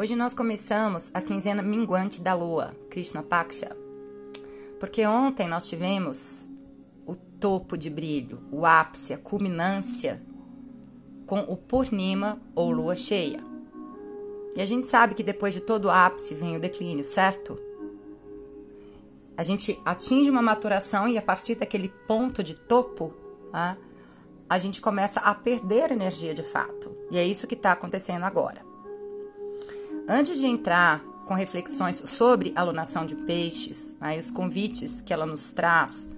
Hoje nós começamos a quinzena minguante da lua, Krishna Paksha, porque ontem nós tivemos o topo de brilho, o ápice, a culminância com o Purnima ou lua cheia. E a gente sabe que depois de todo o ápice vem o declínio, certo? A gente atinge uma maturação e a partir daquele ponto de topo, tá? a gente começa a perder energia de fato. E é isso que está acontecendo agora. Antes de entrar com reflexões sobre a alunação de peixes, né, os convites que ela nos traz,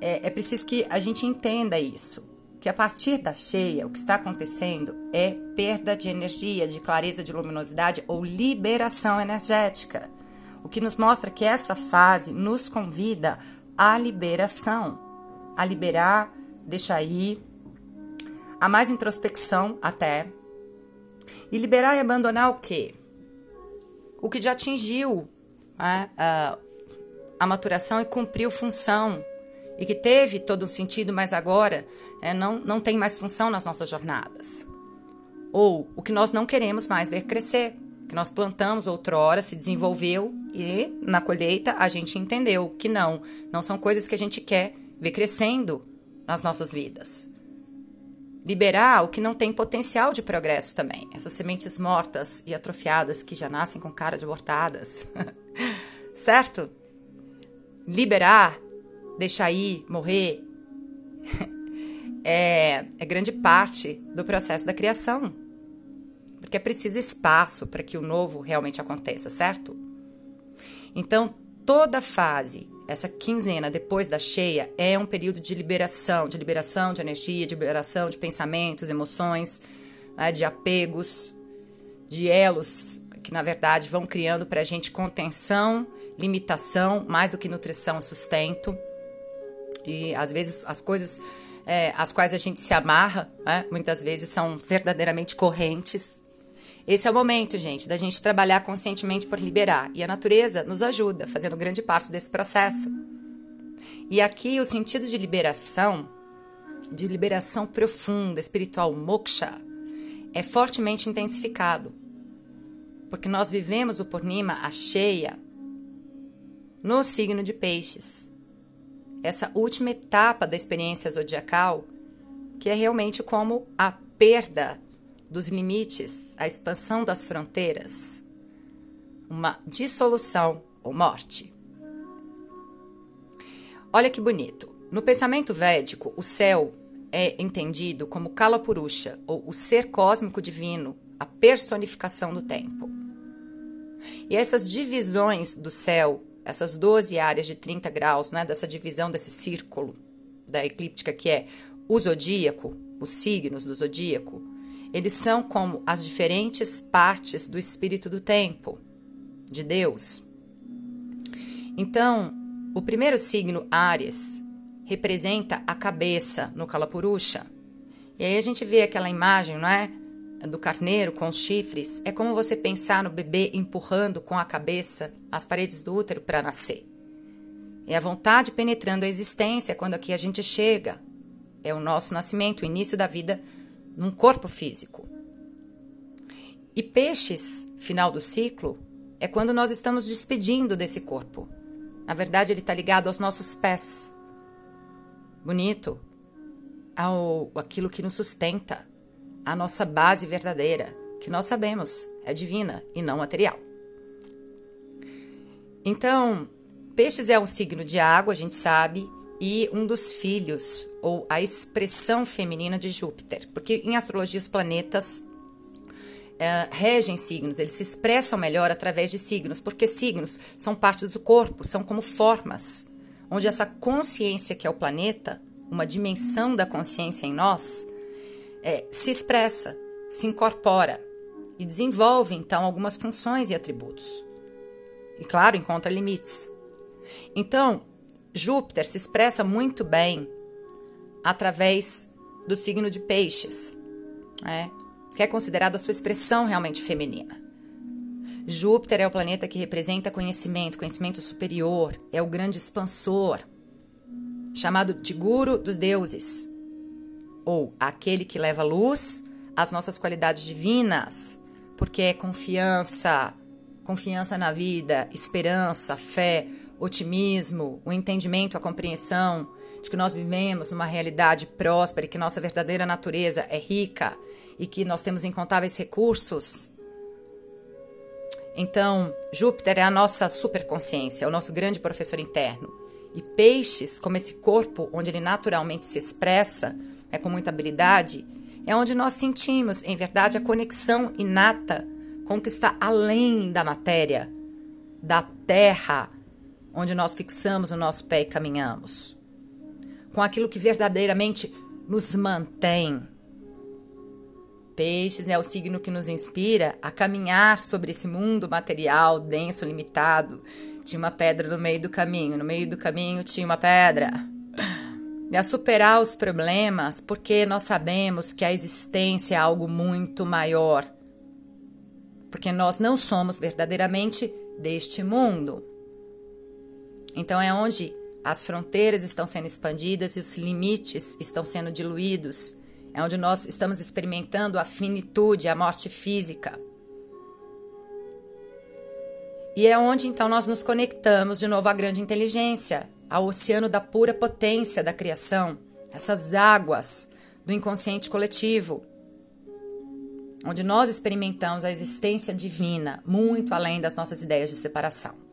é, é preciso que a gente entenda isso. Que a partir da cheia, o que está acontecendo é perda de energia, de clareza, de luminosidade ou liberação energética. O que nos mostra que essa fase nos convida à liberação, a liberar, deixar ir, a mais introspecção até. E liberar e abandonar o quê? O que já atingiu né, a, a, maturação e cumpriu função e que teve todo um sentido, mas agora é, não, não tem mais função nas nossas jornadas. Ou o que nós não queremos mais ver crescer, que nós plantamos outrora, se desenvolveu e na colheita a gente entendeu que não, não são coisas que a gente quer ver crescendo nas nossas vidas liberar o que não tem potencial de progresso também. Essas sementes mortas e atrofiadas que já nascem com cara de abortadas. certo? Liberar, deixar ir, morrer, é, é grande parte do processo da criação. Porque é preciso espaço para que o novo realmente aconteça, certo? Então, toda fase essa quinzena depois da cheia é um período de liberação, de liberação de energia, de liberação de pensamentos, emoções, né, de apegos, de elos que na verdade vão criando para a gente contenção, limitação, mais do que nutrição e sustento. E às vezes as coisas é, às quais a gente se amarra, né, muitas vezes são verdadeiramente correntes esse é o momento, gente, da gente trabalhar conscientemente por liberar. E a natureza nos ajuda, fazendo grande parte desse processo. E aqui o sentido de liberação, de liberação profunda, espiritual, moksha, é fortemente intensificado. Porque nós vivemos o Purnima, a cheia, no signo de Peixes. Essa última etapa da experiência zodiacal, que é realmente como a perda dos limites, a expansão das fronteiras, uma dissolução ou morte. Olha que bonito. No pensamento védico, o céu é entendido como Kala Purusha, ou o ser cósmico divino, a personificação do tempo. E essas divisões do céu, essas 12 áreas de 30 graus, né, dessa divisão desse círculo da eclíptica que é o zodíaco, os signos do zodíaco, eles são como as diferentes partes do espírito do tempo, de Deus. Então, o primeiro signo, Ares, representa a cabeça no Kalapurusha. E aí a gente vê aquela imagem, não é? Do carneiro com os chifres. É como você pensar no bebê empurrando com a cabeça as paredes do útero para nascer. É a vontade penetrando a existência quando aqui a gente chega. É o nosso nascimento, o início da vida num corpo físico. E peixes, final do ciclo, é quando nós estamos despedindo desse corpo. Na verdade, ele está ligado aos nossos pés. Bonito. Ao aquilo que nos sustenta, a nossa base verdadeira, que nós sabemos é divina e não material. Então, peixes é um signo de água, a gente sabe, e um dos filhos, ou a expressão feminina de Júpiter, porque em astrologia os planetas é, regem signos, eles se expressam melhor através de signos, porque signos são partes do corpo, são como formas, onde essa consciência que é o planeta, uma dimensão da consciência em nós, é, se expressa, se incorpora e desenvolve então algumas funções e atributos. E claro, encontra limites. Então, Júpiter se expressa muito bem através do signo de Peixes, né? que é considerado a sua expressão realmente feminina. Júpiter é o planeta que representa conhecimento, conhecimento superior, é o grande expansor, chamado de Guru dos deuses, ou aquele que leva luz às nossas qualidades divinas, porque é confiança, confiança na vida, esperança, fé, otimismo, o entendimento, a compreensão de que nós vivemos numa realidade próspera e que nossa verdadeira natureza é rica e que nós temos incontáveis recursos. Então, Júpiter é a nossa superconsciência, é o nosso grande professor interno. E peixes, como esse corpo onde ele naturalmente se expressa, é com muita habilidade, é onde nós sentimos, em verdade, a conexão inata com o que está além da matéria, da terra, onde nós fixamos o nosso pé e caminhamos, com aquilo que verdadeiramente nos mantém. Peixes é o signo que nos inspira a caminhar sobre esse mundo material denso, limitado. Tinha uma pedra no meio do caminho, no meio do caminho tinha uma pedra e a superar os problemas, porque nós sabemos que a existência é algo muito maior. Porque nós não somos verdadeiramente deste mundo. Então é onde as fronteiras estão sendo expandidas e os limites estão sendo diluídos. É onde nós estamos experimentando a finitude, a morte física. E é onde então nós nos conectamos de novo à grande inteligência, ao oceano da pura potência da criação, essas águas do inconsciente coletivo, onde nós experimentamos a existência divina muito além das nossas ideias de separação.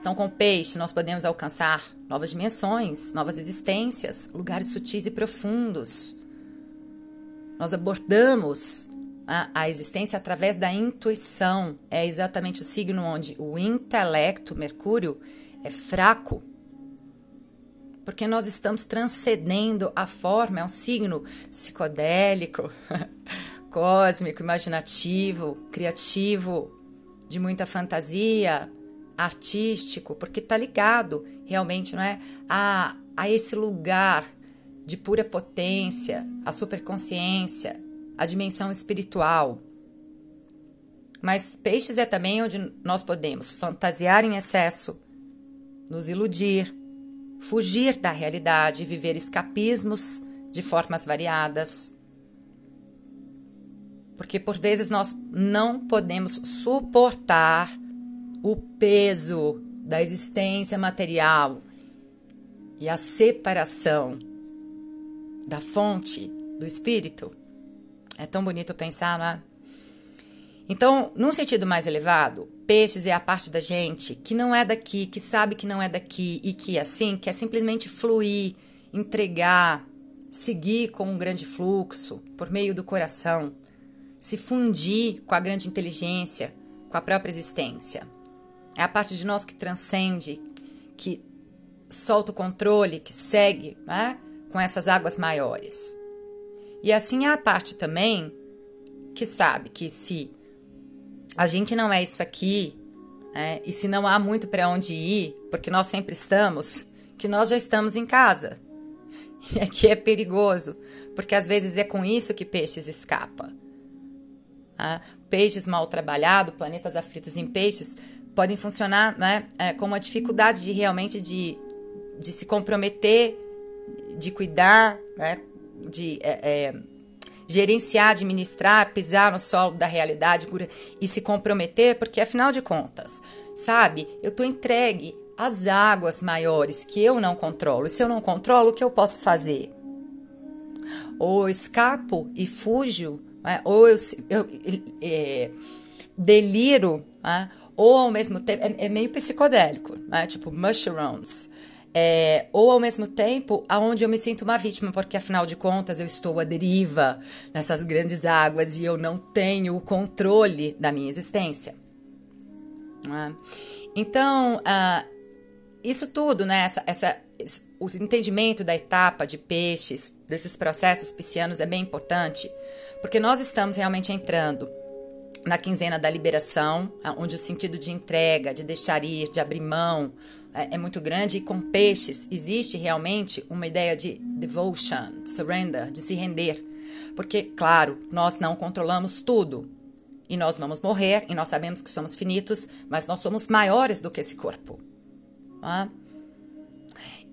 Então, com o peixe, nós podemos alcançar novas dimensões, novas existências, lugares sutis e profundos. Nós abordamos a, a existência através da intuição. É exatamente o signo onde o intelecto, Mercúrio, é fraco, porque nós estamos transcendendo a forma, é um signo psicodélico, cósmico, imaginativo, criativo, de muita fantasia, artístico, porque está ligado realmente, não é, a, a esse lugar de pura potência, a superconsciência, a dimensão espiritual. Mas peixes é também onde nós podemos fantasiar em excesso, nos iludir, fugir da realidade, viver escapismos de formas variadas. Porque por vezes nós não podemos suportar o peso da existência material e a separação da fonte do espírito. É tão bonito pensar, não é? Então, num sentido mais elevado, peixes é a parte da gente que não é daqui, que sabe que não é daqui e que assim quer simplesmente fluir, entregar, seguir com um grande fluxo por meio do coração, se fundir com a grande inteligência, com a própria existência. É a parte de nós que transcende, que solta o controle, que segue né, com essas águas maiores. E assim é a parte também que sabe que se a gente não é isso aqui, né? e se não há muito para onde ir, porque nós sempre estamos, que nós já estamos em casa. E aqui é perigoso, porque às vezes é com isso que peixes escapa. Né? Peixes mal trabalhados, planetas aflitos em peixes, podem funcionar né, é, com uma dificuldade de realmente de, de se comprometer, de cuidar, né, de é, é, gerenciar, administrar, pisar no solo da realidade e se comprometer, porque afinal de contas, sabe, eu estou entregue às águas maiores que eu não controlo. E se eu não controlo, o que eu posso fazer? Ou escapo e fujo, né? ou eu, eu é, deliro, né? Ou ao mesmo tempo, é, é meio psicodélico, né? tipo mushrooms é, ou ao mesmo tempo aonde eu me sinto uma vítima, porque afinal de contas eu estou à deriva nessas grandes águas e eu não tenho o controle da minha existência. É? Então, uh, isso tudo, né, essa, essa, o entendimento da etapa de peixes, desses processos piscianos é bem importante, porque nós estamos realmente entrando na quinzena da liberação, onde o sentido de entrega, de deixar ir, de abrir mão, é, é muito grande e com peixes existe realmente uma ideia de devotion, surrender, de se render. Porque, claro, nós não controlamos tudo. E nós vamos morrer, e nós sabemos que somos finitos, mas nós somos maiores do que esse corpo. Tá?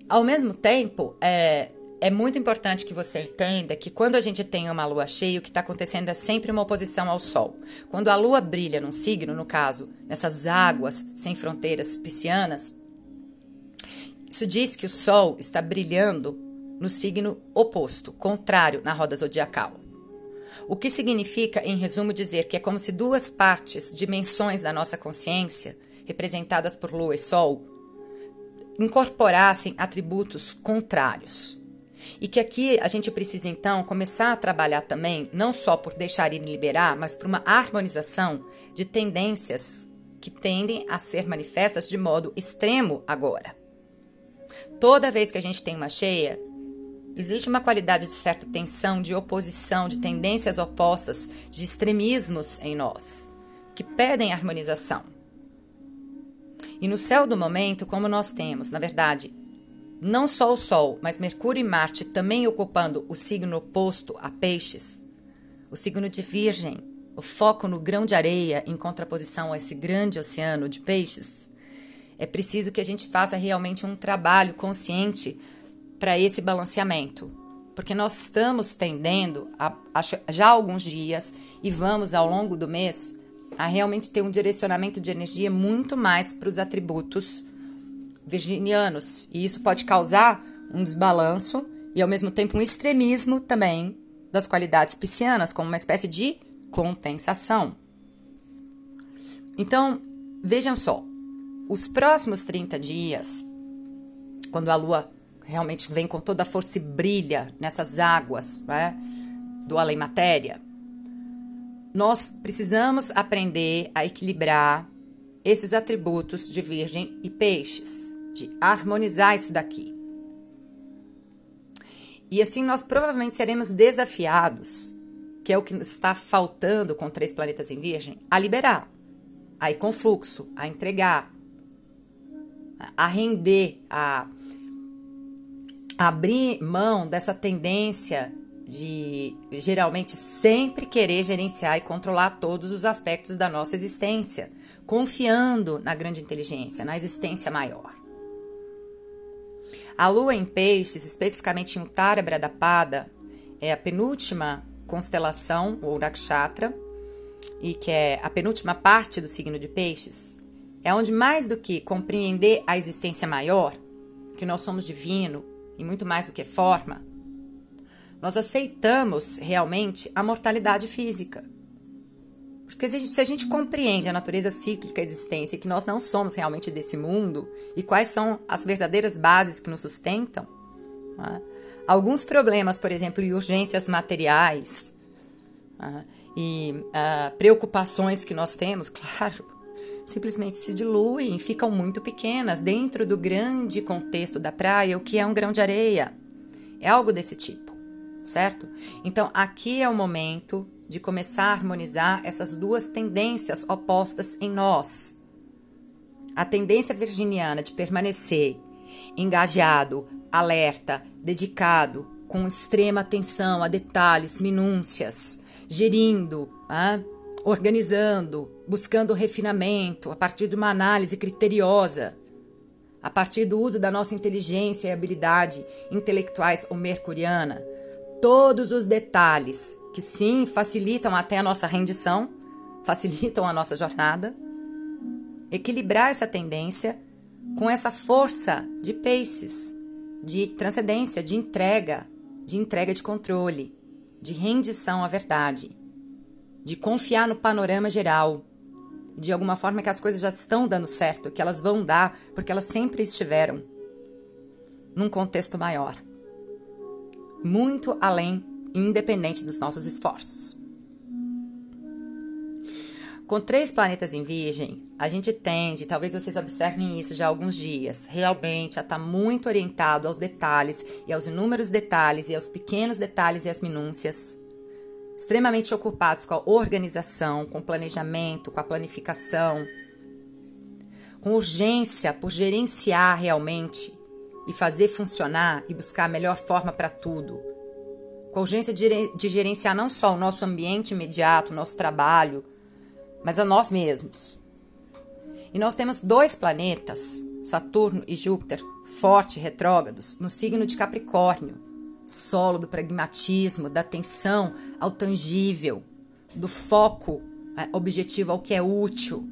Ao mesmo tempo, é, é muito importante que você entenda que quando a gente tem uma lua cheia, o que está acontecendo é sempre uma oposição ao Sol. Quando a lua brilha num signo, no caso, nessas águas sem fronteiras piscianas, isso diz que o Sol está brilhando no signo oposto, contrário na roda zodiacal. O que significa, em resumo, dizer que é como se duas partes, dimensões da nossa consciência, representadas por Lua e Sol, incorporassem atributos contrários. E que aqui a gente precisa então começar a trabalhar também, não só por deixar ir e liberar, mas por uma harmonização de tendências que tendem a ser manifestas de modo extremo agora. Toda vez que a gente tem uma cheia, existe uma qualidade de certa tensão, de oposição, de tendências opostas, de extremismos em nós, que pedem harmonização. E no céu do momento, como nós temos, na verdade, não só o Sol, mas Mercúrio e Marte também ocupando o signo oposto a Peixes, o signo de Virgem, o foco no grão de areia em contraposição a esse grande oceano de peixes, é preciso que a gente faça realmente um trabalho consciente para esse balanceamento. Porque nós estamos tendendo a, a, já há alguns dias e vamos ao longo do mês a realmente ter um direcionamento de energia muito mais para os atributos virginianos. E isso pode causar um desbalanço e, ao mesmo tempo, um extremismo também das qualidades piscianas, como uma espécie de compensação. Então, vejam só, os próximos 30 dias, quando a lua realmente vem com toda a força e brilha nessas águas né, do além-matéria, nós precisamos aprender a equilibrar esses atributos de Virgem e Peixes de harmonizar isso daqui. E assim nós provavelmente seremos desafiados, que é o que está faltando com três planetas em Virgem, a liberar, a ir com fluxo, a entregar, a render, a abrir mão dessa tendência de geralmente sempre querer gerenciar e controlar todos os aspectos da nossa existência, confiando na grande inteligência, na existência maior. A lua em peixes, especificamente em Uttara Bradapada, é a penúltima constelação, ou Nakshatra, e que é a penúltima parte do signo de peixes. É onde mais do que compreender a existência maior, que nós somos divino e muito mais do que forma, nós aceitamos realmente a mortalidade física. Porque se a, gente, se a gente compreende a natureza cíclica da existência e que nós não somos realmente desse mundo e quais são as verdadeiras bases que nos sustentam, né? alguns problemas, por exemplo, e urgências materiais né? e uh, preocupações que nós temos, claro, simplesmente se diluem, ficam muito pequenas dentro do grande contexto da praia, o que é um grão de areia. É algo desse tipo, certo? Então, aqui é o momento de começar a harmonizar essas duas tendências opostas em nós. A tendência virginiana de permanecer engajado, alerta, dedicado, com extrema atenção a detalhes, minúcias, gerindo, ah, organizando, buscando refinamento a partir de uma análise criteriosa, a partir do uso da nossa inteligência e habilidade intelectuais ou mercuriana, todos os detalhes que sim facilitam até a nossa rendição, facilitam a nossa jornada. Equilibrar essa tendência com essa força de peixes, de transcendência, de entrega, de entrega de controle, de rendição à verdade, de confiar no panorama geral, de alguma forma que as coisas já estão dando certo, que elas vão dar, porque elas sempre estiveram num contexto maior, muito além independente dos nossos esforços. Com três planetas em Virgem, a gente tende, talvez vocês observem isso já há alguns dias, realmente a estar tá muito orientado aos detalhes e aos inúmeros detalhes e aos pequenos detalhes e as minúcias. Extremamente ocupados com a organização, com o planejamento, com a planificação, com urgência por gerenciar realmente e fazer funcionar e buscar a melhor forma para tudo com a urgência de gerenciar não só o nosso ambiente imediato, o nosso trabalho, mas a nós mesmos. E nós temos dois planetas, Saturno e Júpiter, forte retrógrados, no signo de Capricórnio, solo do pragmatismo, da atenção ao tangível, do foco é, objetivo ao que é útil.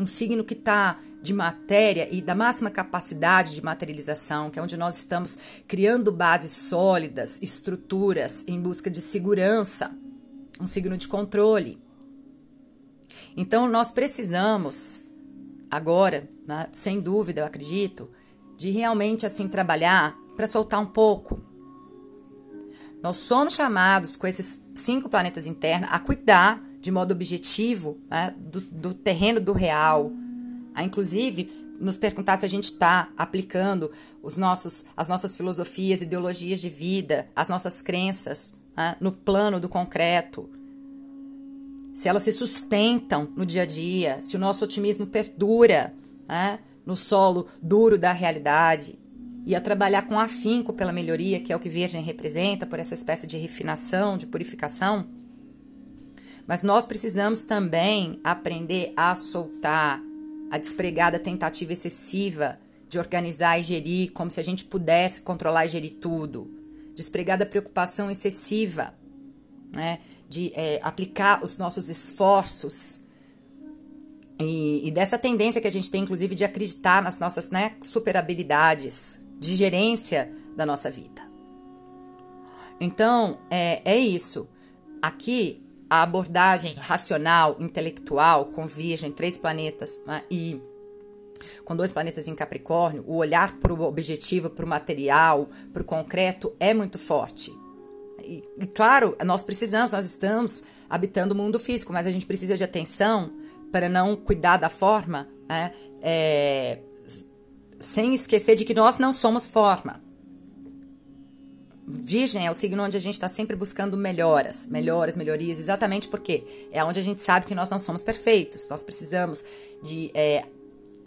Um signo que está de matéria e da máxima capacidade de materialização, que é onde nós estamos criando bases sólidas, estruturas em busca de segurança, um signo de controle. Então nós precisamos agora, né, sem dúvida, eu acredito, de realmente assim trabalhar para soltar um pouco. Nós somos chamados com esses cinco planetas internos a cuidar de modo objetivo né, do, do terreno do real, a inclusive nos perguntar se a gente está aplicando os nossos, as nossas filosofias, ideologias de vida, as nossas crenças né, no plano do concreto, se elas se sustentam no dia a dia, se o nosso otimismo perdura né, no solo duro da realidade, e a trabalhar com afinco pela melhoria, que é o que Virgem representa, por essa espécie de refinação, de purificação. Mas nós precisamos também aprender a soltar, a despregar da tentativa excessiva de organizar e gerir como se a gente pudesse controlar e gerir tudo. Despregar da preocupação excessiva, né? de é, aplicar os nossos esforços e, e, dessa tendência que a gente tem, inclusive, de acreditar nas nossas né, super habilidades de gerência da nossa vida. Então, é, é isso. Aqui, a abordagem racional, intelectual, com Virgem, três planetas né, e com dois planetas em Capricórnio, o olhar para o objetivo, para o material, para o concreto é muito forte. E, e, claro, nós precisamos, nós estamos habitando o mundo físico, mas a gente precisa de atenção para não cuidar da forma, né, é, sem esquecer de que nós não somos forma. Virgem é o signo onde a gente está sempre buscando melhoras, melhoras, melhorias, exatamente porque é onde a gente sabe que nós não somos perfeitos. Nós precisamos de é,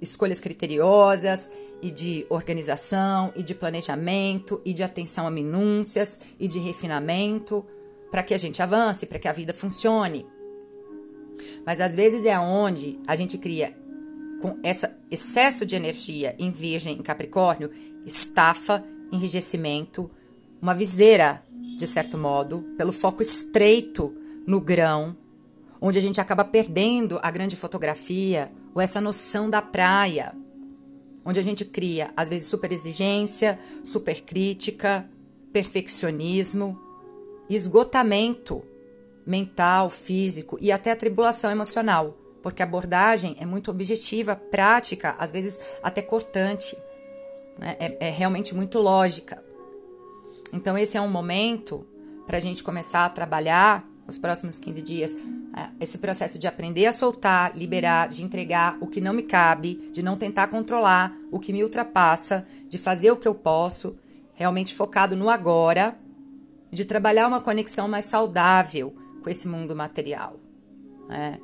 escolhas criteriosas e de organização e de planejamento e de atenção a minúcias e de refinamento para que a gente avance, para que a vida funcione. Mas às vezes é onde a gente cria com esse excesso de energia em Virgem, em Capricórnio, estafa, enrijecimento, uma viseira, de certo modo, pelo foco estreito no grão, onde a gente acaba perdendo a grande fotografia ou essa noção da praia, onde a gente cria, às vezes, super exigência, super crítica, perfeccionismo, esgotamento mental, físico e até atribulação emocional, porque a abordagem é muito objetiva, prática, às vezes até cortante, né? é, é realmente muito lógica. Então, esse é um momento para a gente começar a trabalhar nos próximos 15 dias é, esse processo de aprender a soltar, liberar, de entregar o que não me cabe, de não tentar controlar o que me ultrapassa, de fazer o que eu posso, realmente focado no agora, de trabalhar uma conexão mais saudável com esse mundo material. Né?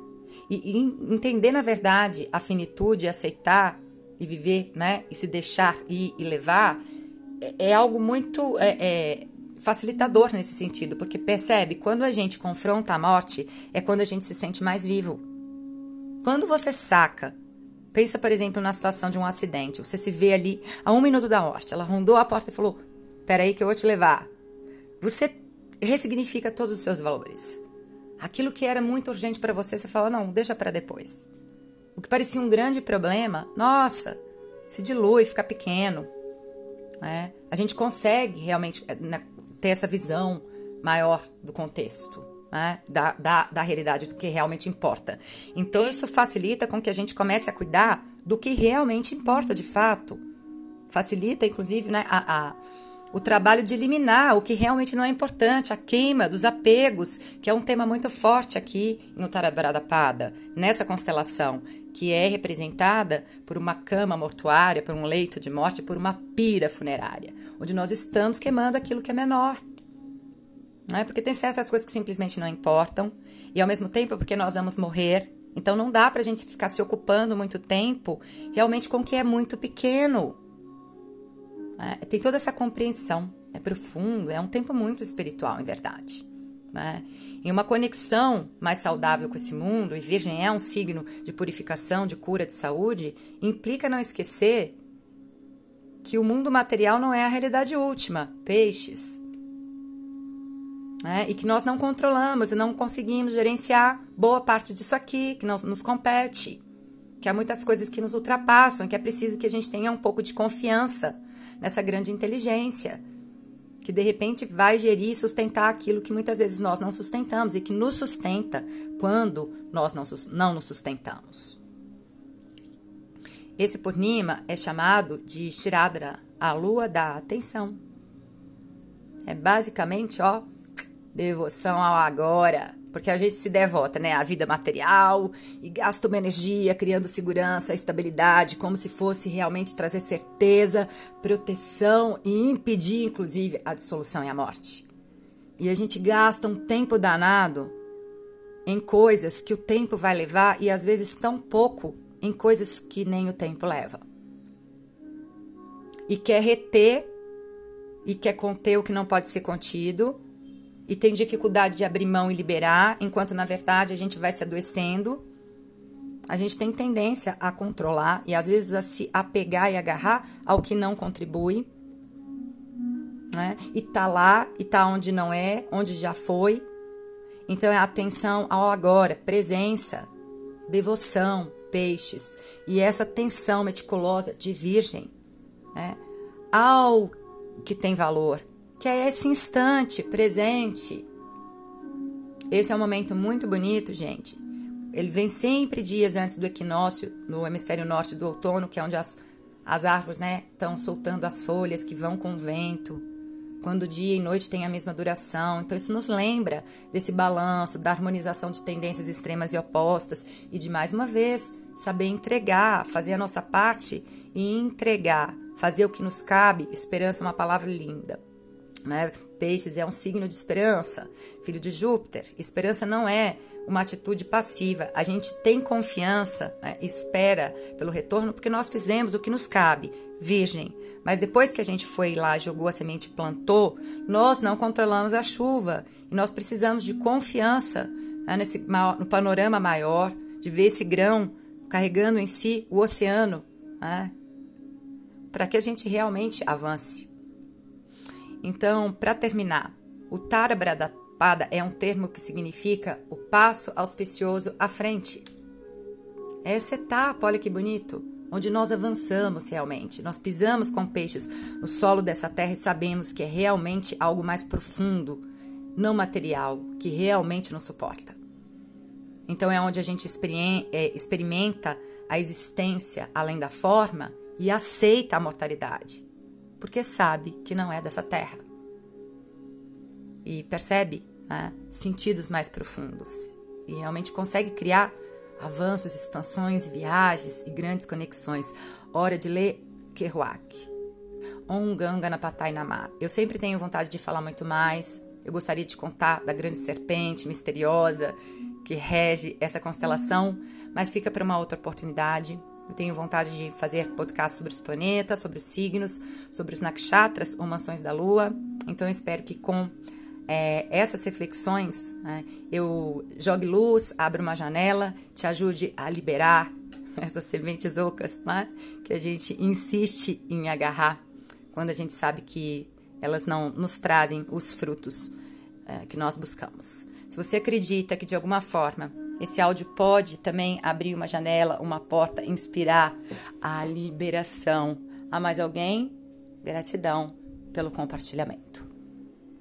E, e, entender, na verdade, a finitude, aceitar e viver, né? E se deixar ir e levar, é, é algo muito é, é, facilitador nesse sentido, porque percebe, quando a gente confronta a morte, é quando a gente se sente mais vivo. Quando você saca, pensa, por exemplo, na situação de um acidente, você se vê ali a um minuto da morte, ela rondou a porta e falou: Peraí, que eu vou te levar. Você ressignifica todos os seus valores. Aquilo que era muito urgente para você, você fala: Não, deixa para depois. O que parecia um grande problema, nossa, se dilui, fica pequeno. Né? A gente consegue realmente eh, né, ter essa visão maior do contexto, né? da, da, da realidade, do que realmente importa. Então, isso facilita com que a gente comece a cuidar do que realmente importa de fato. Facilita, inclusive, né, a, a o trabalho de eliminar o que realmente não é importante, a queima dos apegos, que é um tema muito forte aqui no Tarabarada Pada, nessa constelação, que é representada por uma cama mortuária, por um leito de morte, por uma pira funerária, onde nós estamos queimando aquilo que é menor. Não é? Porque tem certas coisas que simplesmente não importam, e ao mesmo tempo porque nós vamos morrer. Então não dá para a gente ficar se ocupando muito tempo realmente com o que é muito pequeno. É? Tem toda essa compreensão, é profundo, é um tempo muito espiritual, em verdade. Né? Em uma conexão mais saudável com esse mundo, e Virgem é um signo de purificação, de cura, de saúde, implica não esquecer que o mundo material não é a realidade última. Peixes. né? e que nós não controlamos e não conseguimos gerenciar boa parte disso aqui, que não nos compete, que há muitas coisas que nos ultrapassam, que é preciso que a gente tenha um pouco de confiança nessa grande inteligência, que de repente vai gerir e sustentar aquilo que muitas vezes nós não sustentamos e que nos sustenta quando nós não, não nos sustentamos. Esse Purnima é chamado de Shiradra, a lua da atenção. É basicamente, ó, devoção ao agora, porque a gente se devota, né, à vida material e gasta uma energia criando segurança, estabilidade, como se fosse realmente trazer certeza, proteção e impedir, inclusive, a dissolução e a morte. E a gente gasta um tempo danado em coisas que o tempo vai levar e às vezes tão pouco em coisas que nem o tempo leva. E quer reter e quer conter o que não pode ser contido e tem dificuldade de abrir mão e liberar, enquanto na verdade a gente vai se adoecendo. A gente tem tendência a controlar e às vezes a se apegar e agarrar ao que não contribui. Né? E tá lá, e tá onde não é, onde já foi. Então é atenção ao agora, presença, devoção, peixes. E essa atenção meticulosa de virgem né? ao que tem valor, que é esse instante presente. Esse é um momento muito bonito, gente. Ele vem sempre dias antes do equinócio, no hemisfério norte do outono, que é onde as, as árvores estão né, soltando as folhas que vão com o vento quando dia e noite têm a mesma duração. Então, isso nos lembra desse balanço, da harmonização de tendências extremas e opostas e de mais uma vez saber entregar, fazer a nossa parte e entregar, fazer o que nos cabe. Esperança é uma palavra linda. Né? Peixes é um signo de esperança, filho de Júpiter. Esperança não é uma atitude passiva. A gente tem confiança, né? espera pelo retorno, porque nós fizemos o que nos cabe, virgem. Mas depois que a gente foi lá, jogou a semente e plantou, nós não controlamos a chuva. E nós precisamos de confiança né? Nesse, no panorama maior, de ver esse grão carregando em si o oceano, né? para que a gente realmente avance. Então, para terminar, o Tara Bradapada é um termo que significa o passo auspicioso à frente. Essa etapa, olha que bonito, onde nós avançamos realmente. Nós pisamos com peixes no solo dessa terra e sabemos que é realmente algo mais profundo, não material, que realmente nos suporta. Então é onde a gente é, experimenta a existência além da forma e aceita a mortalidade porque sabe que não é dessa terra. E percebe né, sentidos mais profundos. E realmente consegue criar avanços, expansões, viagens e grandes conexões. Hora de ler Kerouac. Om Ganga Napatai Namah. Eu sempre tenho vontade de falar muito mais. Eu gostaria de contar da grande serpente misteriosa que rege essa constelação, mas fica para uma outra oportunidade. Eu tenho vontade de fazer podcast sobre os planetas, sobre os signos, sobre os nakshatras ou mansões da lua. Então eu espero que com é, essas reflexões né, eu jogue luz, abra uma janela, te ajude a liberar essas sementes ocas né, que a gente insiste em agarrar quando a gente sabe que elas não nos trazem os frutos é, que nós buscamos. Se você acredita que de alguma forma esse áudio pode também abrir uma janela, uma porta, inspirar a liberação a mais alguém. Gratidão pelo compartilhamento.